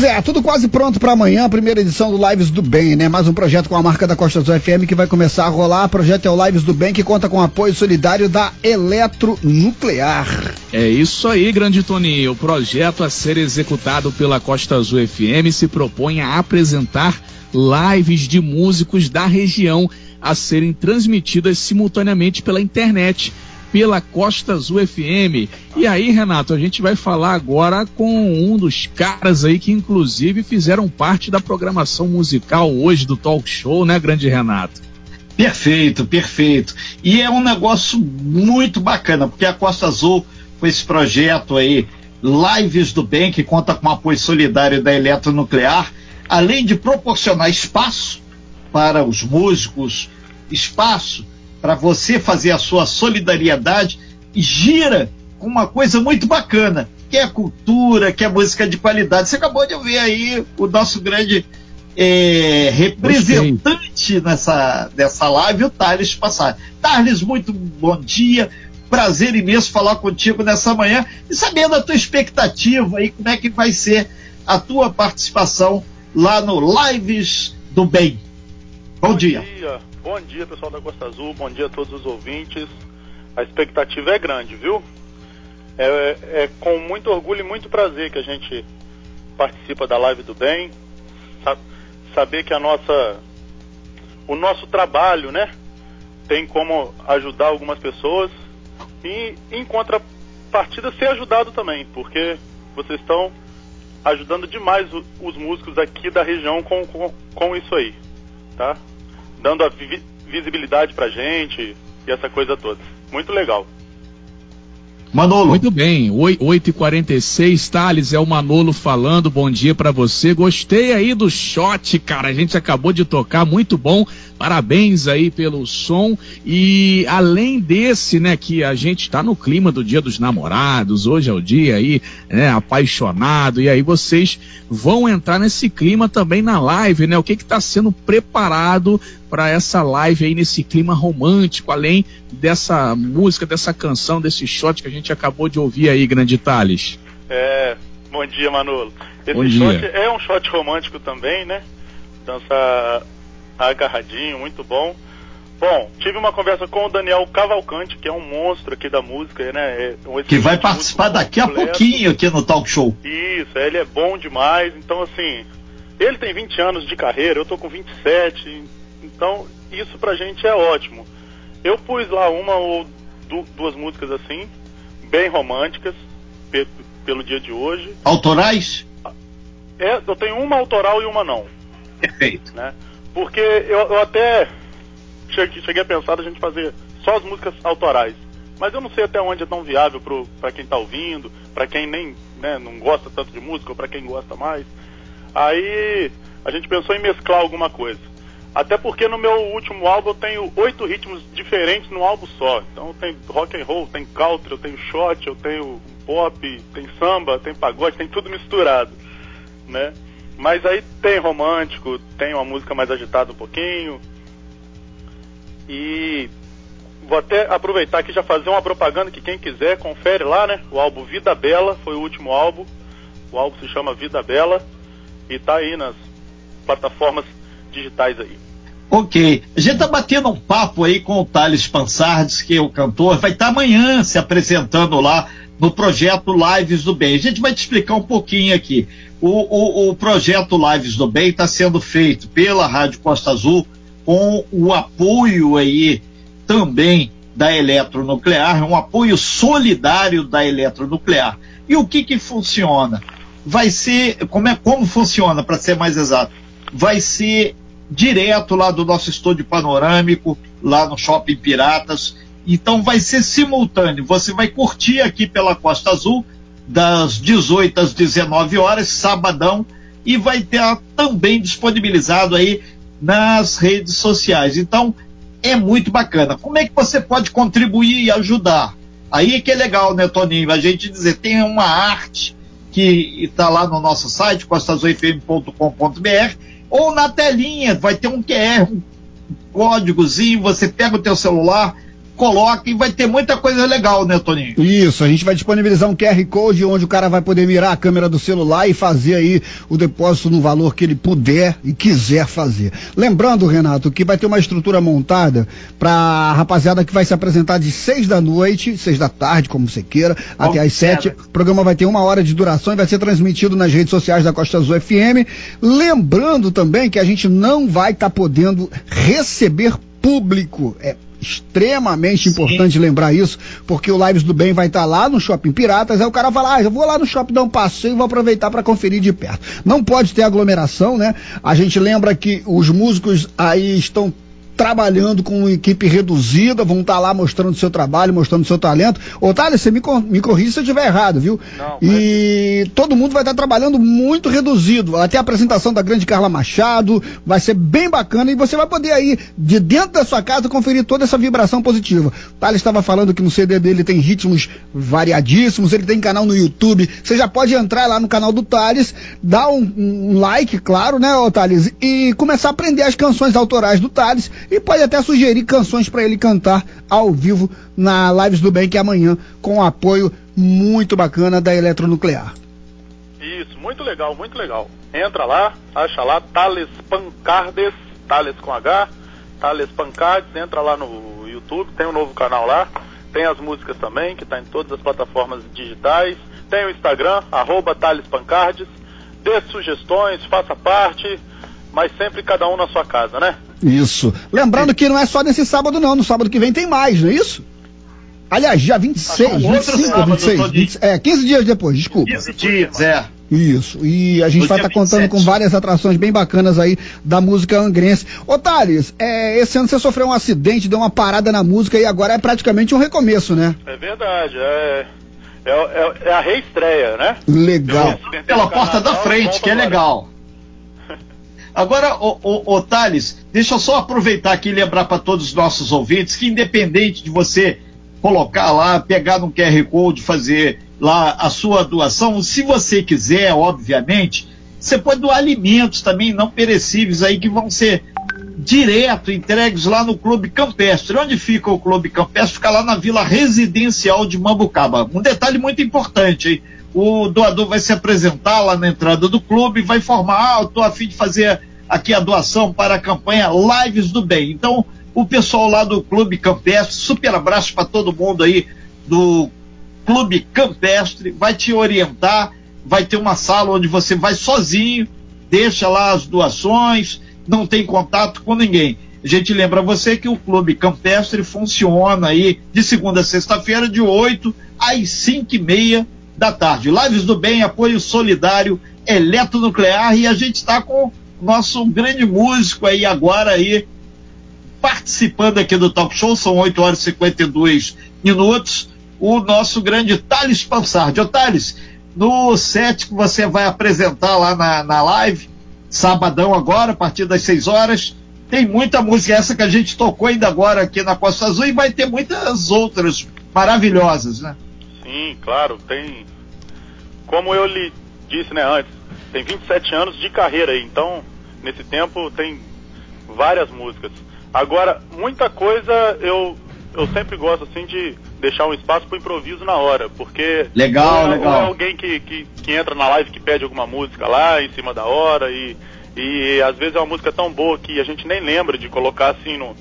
Pois é, tudo quase pronto para amanhã, a primeira edição do Lives do Bem, né? Mais um projeto com a marca da Costa Azul FM que vai começar a rolar. O projeto é o Lives do Bem, que conta com apoio solidário da Eletronuclear. É isso aí, grande Toninho. O projeto a ser executado pela Costa Azul FM se propõe a apresentar lives de músicos da região a serem transmitidas simultaneamente pela internet pela Costa Azul FM. E aí, Renato, a gente vai falar agora com um dos caras aí que inclusive fizeram parte da programação musical hoje do talk show, né, grande Renato? Perfeito, perfeito. E é um negócio muito bacana, porque a Costa Azul, com esse projeto aí, Lives do Bem, que conta com apoio solidário da Eletronuclear, além de proporcionar espaço para os músicos, espaço para você fazer a sua solidariedade gira com uma coisa muito bacana, que é a cultura, que é a música de qualidade. Você acabou de ouvir aí o nosso grande é, representante nessa, nessa live, o Thales Passar. Thales, muito bom dia. Prazer imenso falar contigo nessa manhã e sabendo a tua expectativa aí, como é que vai ser a tua participação lá no Lives do Bem. Bom, bom dia. dia. Bom dia, pessoal da Costa Azul. Bom dia a todos os ouvintes. A expectativa é grande, viu? É, é, com muito orgulho e muito prazer que a gente participa da Live do Bem. Saber que a nossa, o nosso trabalho, né, tem como ajudar algumas pessoas e, em contrapartida, ser ajudado também, porque vocês estão ajudando demais os músicos aqui da região com, com, com isso aí, tá? dando a vi visibilidade pra gente e essa coisa toda. Muito legal. Manolo. Muito bem, 8h46, Thales, é o Manolo falando, bom dia para você. Gostei aí do shot, cara, a gente acabou de tocar, muito bom. Parabéns aí pelo som. E além desse, né, que a gente está no clima do Dia dos Namorados, hoje é o dia aí, né, apaixonado, e aí vocês vão entrar nesse clima também na live, né? O que está sendo preparado para essa live aí nesse clima romântico, além dessa música, dessa canção, desse shot que a gente acabou de ouvir aí, Grande Thales? É, bom dia, Manolo. Esse bom shot dia. é um shot romântico também, né? Dança agarradinho, muito bom. Bom, tive uma conversa com o Daniel Cavalcante, que é um monstro aqui da música, né? É um que vai participar daqui completo. a pouquinho aqui no talk show. Isso, ele é bom demais. Então, assim, ele tem 20 anos de carreira, eu tô com 27. Então, isso pra gente é ótimo. Eu pus lá uma ou duas músicas assim, bem românticas, pelo dia de hoje. Autorais? É, eu tenho uma autoral e uma não. Perfeito. Né? Porque eu, eu até cheguei, cheguei, a pensar a gente fazer só as músicas autorais. Mas eu não sei até onde é tão viável para quem está ouvindo, para quem nem né, não gosta tanto de música, ou para quem gosta mais. Aí a gente pensou em mesclar alguma coisa. Até porque no meu último álbum eu tenho oito ritmos diferentes num álbum só. Então tem rock and roll, tem country, eu tenho shot, eu tenho pop, tem samba, tem pagode, tem tudo misturado, né? Mas aí tem romântico, tem uma música mais agitada um pouquinho. E vou até aproveitar aqui já fazer uma propaganda que quem quiser confere lá, né? O álbum Vida Bela foi o último álbum. O álbum se chama Vida Bela e tá aí nas plataformas digitais aí. Ok. A gente tá batendo um papo aí com o Thales Pansardes, que é o cantor, vai estar tá amanhã se apresentando lá no projeto Lives do Bem. A gente vai te explicar um pouquinho aqui. O, o, o projeto Lives do Bem está sendo feito pela Rádio Costa Azul com o apoio aí também da Eletronuclear, um apoio solidário da Eletronuclear. E o que que funciona? Vai ser, como é como funciona, para ser mais exato? Vai ser direto lá do nosso estúdio panorâmico, lá no Shopping Piratas. Então vai ser simultâneo. Você vai curtir aqui pela Costa Azul das 18 às 19 horas, sabadão, e vai ter também disponibilizado aí nas redes sociais. Então, é muito bacana. Como é que você pode contribuir e ajudar? Aí é que é legal, né, Toninho? A gente dizer, tem uma arte que está lá no nosso site, costazoifm.com.br, ou na telinha, vai ter um QR, um códigozinho, você pega o teu celular, coloca e vai ter muita coisa legal, né, Toninho? Isso, a gente vai disponibilizar um QR Code onde o cara vai poder mirar a câmera do celular e fazer aí o depósito no valor que ele puder e quiser fazer. Lembrando, Renato, que vai ter uma estrutura montada para rapaziada que vai se apresentar de seis da noite, seis da tarde, como você queira, Bom, até às sete. O programa vai ter uma hora de duração e vai ser transmitido nas redes sociais da Costa Azul FM. Lembrando também que a gente não vai estar tá podendo receber público. É extremamente Sim. importante lembrar isso, porque o Lives do Bem vai estar tá lá no Shopping Piratas, aí o cara fala, ah, eu vou lá no shopping dar um passeio e vou aproveitar para conferir de perto. Não pode ter aglomeração, né? A gente lembra que os músicos aí estão trabalhando com uma equipe reduzida, vão estar tá lá mostrando seu trabalho, mostrando seu talento. Otário, você me, me corrija se eu estiver errado, viu? Não, e mas... todo mundo vai estar tá trabalhando muito reduzido. Até a apresentação da grande Carla Machado, vai ser bem bacana e você vai poder aí, de dentro da sua casa, conferir toda essa vibração positiva. Thales estava falando que no CD dele tem ritmos variadíssimos, ele tem canal no YouTube. Você já pode entrar lá no canal do Thales, dar um, um like, claro, né, Thales, e começar a aprender as canções autorais do Thales e pode até sugerir canções para ele cantar ao vivo na Lives do Bem, que é amanhã, com um apoio muito bacana da Eletronuclear. Isso, muito legal, muito legal. Entra lá, acha lá, Thales Pancardes, Thales com H, Thales Pancardes, entra lá no YouTube, tem um novo canal lá, tem as músicas também, que está em todas as plataformas digitais, tem o Instagram, arroba Thales Pancardes, dê sugestões, faça parte, mas sempre cada um na sua casa, né? Isso. Lembrando que não é só nesse sábado, não. No sábado que vem tem mais, não é isso? Aliás, dia 26, ah, 25 sábado, 26, 20, é, 15 dias depois, desculpa. 15 dias, é. Isso, e a gente vai estar tá contando com várias atrações bem bacanas aí da música angrense. Ô Thales, é, esse ano você sofreu um acidente, deu uma parada na música e agora é praticamente um recomeço, né? É verdade, é, é, é, é a reestreia, né? Legal. Pela porta da frente, que é legal. Agora, o, o, o Thales, deixa eu só aproveitar aqui e lembrar para todos os nossos ouvintes que, independente de você colocar lá, pegar no QR Code, fazer lá a sua doação, se você quiser, obviamente, você pode doar alimentos também não perecíveis aí que vão ser direto entregues lá no Clube Campestre. Onde fica o Clube Campestre? Fica lá na Vila Residencial de Mambucaba. Um detalhe muito importante, hein? O doador vai se apresentar lá na entrada do clube, vai informar, ah, eu estou a fim de fazer aqui a doação para a campanha Lives do Bem. Então, o pessoal lá do Clube Campestre, super abraço para todo mundo aí do Clube Campestre, vai te orientar, vai ter uma sala onde você vai sozinho, deixa lá as doações, não tem contato com ninguém. A gente lembra você que o Clube Campestre funciona aí de segunda a sexta-feira, de 8 às 5 e meia da tarde. Lives do Bem, apoio solidário, eletronuclear, e a gente está com nosso grande músico aí agora aí participando aqui do talk show, são 8 horas e 52 minutos, o nosso grande Thales Pansardi. Ô Thales, no set que você vai apresentar lá na, na live, sabadão agora, a partir das 6 horas, tem muita música, essa que a gente tocou ainda agora aqui na Costa Azul, e vai ter muitas outras maravilhosas, né? Sim, claro, tem. Como eu lhe disse né, antes, tem 27 anos de carreira aí, então nesse tempo tem várias músicas. Agora, muita coisa eu, eu sempre gosto assim de deixar um espaço para improviso na hora, porque legal, é, legal. é alguém que, que, que entra na live que pede alguma música lá em cima da hora e, e às vezes é uma música tão boa que a gente nem lembra de colocar assim no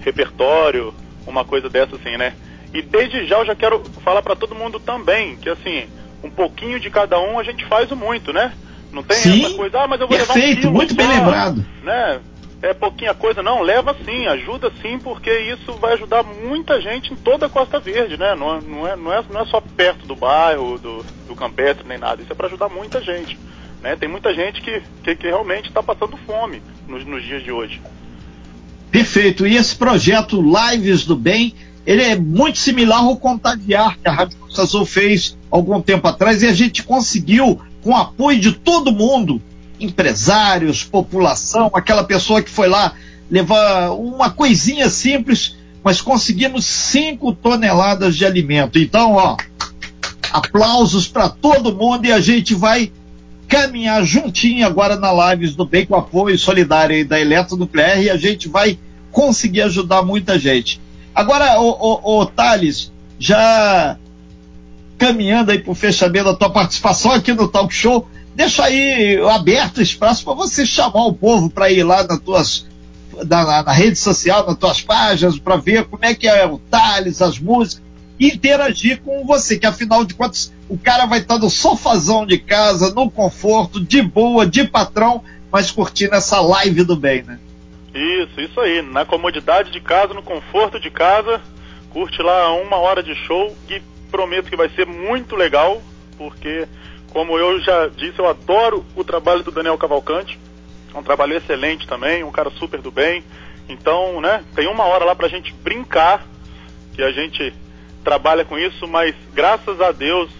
repertório, uma coisa dessa assim, né? E desde já eu já quero falar para todo mundo também que assim, um pouquinho de cada um a gente faz o muito, né? Não tem sim, essa coisa, ah, mas eu vou perfeito, levar um quilo muito bem lembrado. Né? É pouquinha coisa, não, leva sim, ajuda sim, porque isso vai ajudar muita gente em toda a Costa Verde, né? Não, não, é, não, é, não é só perto do bairro, do, do campestre, nem nada, isso é para ajudar muita gente. Né? Tem muita gente que, que, que realmente está passando fome nos, nos dias de hoje. Perfeito, e esse projeto Lives do Bem, ele é muito similar ao Contagiar, que a Rádio Costa Azul fez algum tempo atrás, e a gente conseguiu com apoio de todo mundo, empresários, população, aquela pessoa que foi lá levar uma coisinha simples, mas conseguimos 5 toneladas de alimento. Então, ó, aplausos para todo mundo e a gente vai caminhar juntinho agora na Lives do Bem com apoio solidário da Eletronuclear e a gente vai conseguir ajudar muita gente. Agora, o, o, o Thales, já caminhando aí para o fechamento da tua participação aqui no Talk Show, deixa aí aberto espaço para você chamar o povo para ir lá nas tuas na, na, rede social, nas tuas páginas, para ver como é que é o Thales, as músicas, e interagir com você, que afinal de contas o cara vai estar no sofazão de casa, no conforto, de boa, de patrão, mas curtindo essa live do bem, né? Isso, isso aí, na comodidade de casa, no conforto de casa, curte lá uma hora de show e prometo que vai ser muito legal, porque como eu já disse, eu adoro o trabalho do Daniel Cavalcante, é um trabalho excelente também, um cara super do bem. Então, né, tem uma hora lá pra gente brincar, que a gente trabalha com isso, mas graças a Deus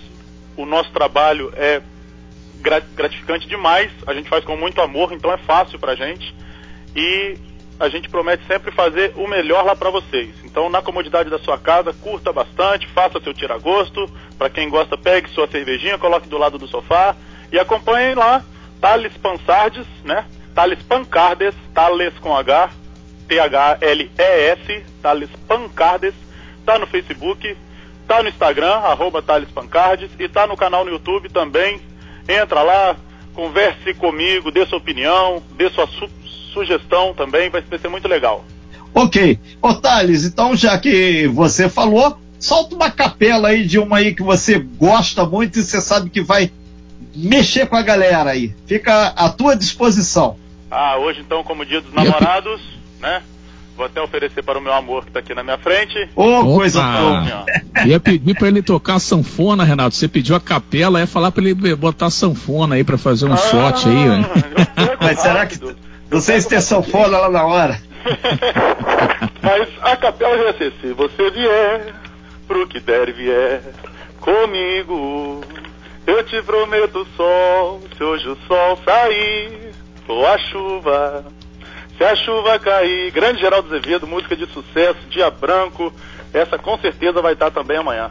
o nosso trabalho é gratificante demais, a gente faz com muito amor, então é fácil pra gente. E a gente promete sempre fazer o melhor lá para vocês. Então, na comodidade da sua casa, curta bastante, faça seu tira-gosto. Para quem gosta, pegue sua cervejinha, coloque do lado do sofá e acompanhem lá Thales Pansardes, né? Thales Pancardes, Thales com H, T-H-L-E-S, Thales Pancardes. Tá no Facebook, tá no Instagram, arroba Thales Pancardes, e tá no canal no YouTube também. Entra lá, converse comigo, dê sua opinião, dê sua su sugestão também, vai ser muito legal. Ok. Ô Thales, então já que você falou, solta uma capela aí de uma aí que você gosta muito e você sabe que vai mexer com a galera aí. Fica à tua disposição. Ah, hoje então, como dia dos namorados, né? Vou até oferecer para o meu amor que está aqui na minha frente. Ô, oh, coisa boa. Ia pedir para ele tocar sanfona, Renato. Você pediu a capela, ia falar para ele botar sanfona aí para fazer um ah, shot aí, Mas será que não sei se tem sanfona lá na hora. Mas a capela já ser, se você vier, pro que der e vier, comigo, eu te prometo sol, se hoje o sol sair, ou a chuva, se a chuva cair. Grande Geraldo Azevedo, música de sucesso, Dia Branco, essa com certeza vai estar também amanhã.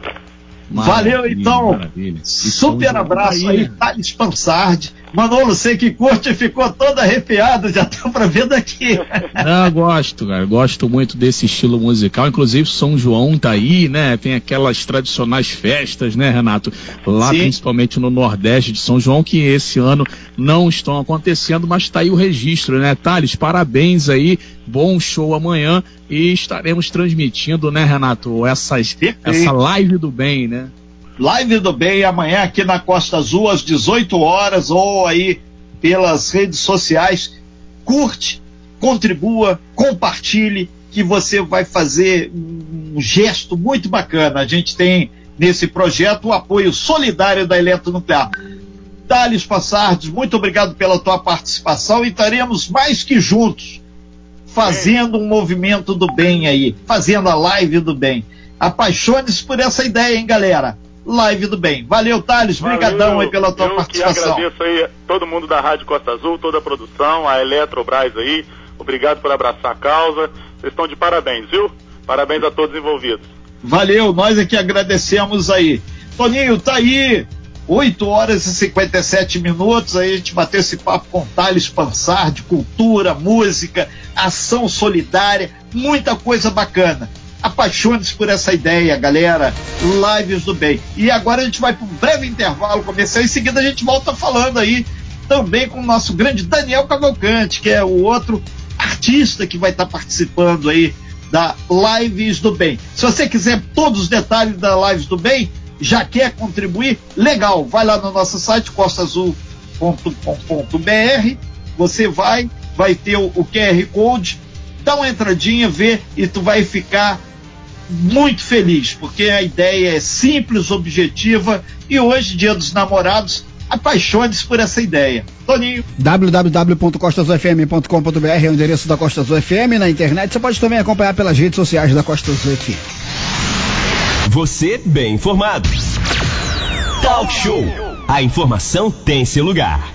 Maravilha, Valeu então. Maravilha. Super abraço aí, Thales Pansardi. Manolo, você que curte ficou todo arrepiado, já tá pra ver daqui. Não, gosto, cara. Gosto muito desse estilo musical. Inclusive, São João tá aí, né? Tem aquelas tradicionais festas, né, Renato? Lá, Sim. principalmente no Nordeste de São João, que esse ano não estão acontecendo, mas tá aí o registro, né? Thales, parabéns aí. Bom show amanhã e estaremos transmitindo, né, Renato, essas, essa live do bem, né? Live do Bem amanhã aqui na Costa Azul às 18 horas ou aí pelas redes sociais. Curte, contribua, compartilhe, que você vai fazer um gesto muito bacana. A gente tem nesse projeto o apoio solidário da Eletronuclear. Thales Passardes, muito obrigado pela tua participação e estaremos mais que juntos fazendo um movimento do bem aí, fazendo a live do bem. Apaixone-se por essa ideia, hein, galera? Live do Bem. Valeu, Thales. Obrigadão aí pela tua eu participação. Eu agradeço aí todo mundo da Rádio Costa Azul, toda a produção, a Eletrobras aí. Obrigado por abraçar a causa. Vocês estão de parabéns, viu? Parabéns a todos envolvidos. Valeu, nós é que agradecemos aí. Toninho, tá aí. 8 horas e 57 minutos, aí a gente bateu esse papo com Thales Pansar de cultura, música, ação solidária, muita coisa bacana. Apaixone-se por essa ideia, galera. Lives do bem. E agora a gente vai para um breve intervalo comercial. Em seguida a gente volta falando aí também com o nosso grande Daniel Cavalcante, que é o outro artista que vai estar tá participando aí da Lives do Bem. Se você quiser todos os detalhes da Lives do Bem, já quer contribuir, legal, vai lá no nosso site costaazul.com.br, você vai, vai ter o, o QR Code, dá uma entradinha, vê e tu vai ficar muito feliz, porque a ideia é simples, objetiva e hoje, dia dos namorados, apaixone-se por essa ideia. Toninho. www.costasufm.com.br é o endereço da Costa Azul FM na internet. Você pode também acompanhar pelas redes sociais da Costa Azul FM. Você bem informado. Talk Show. A informação tem seu lugar.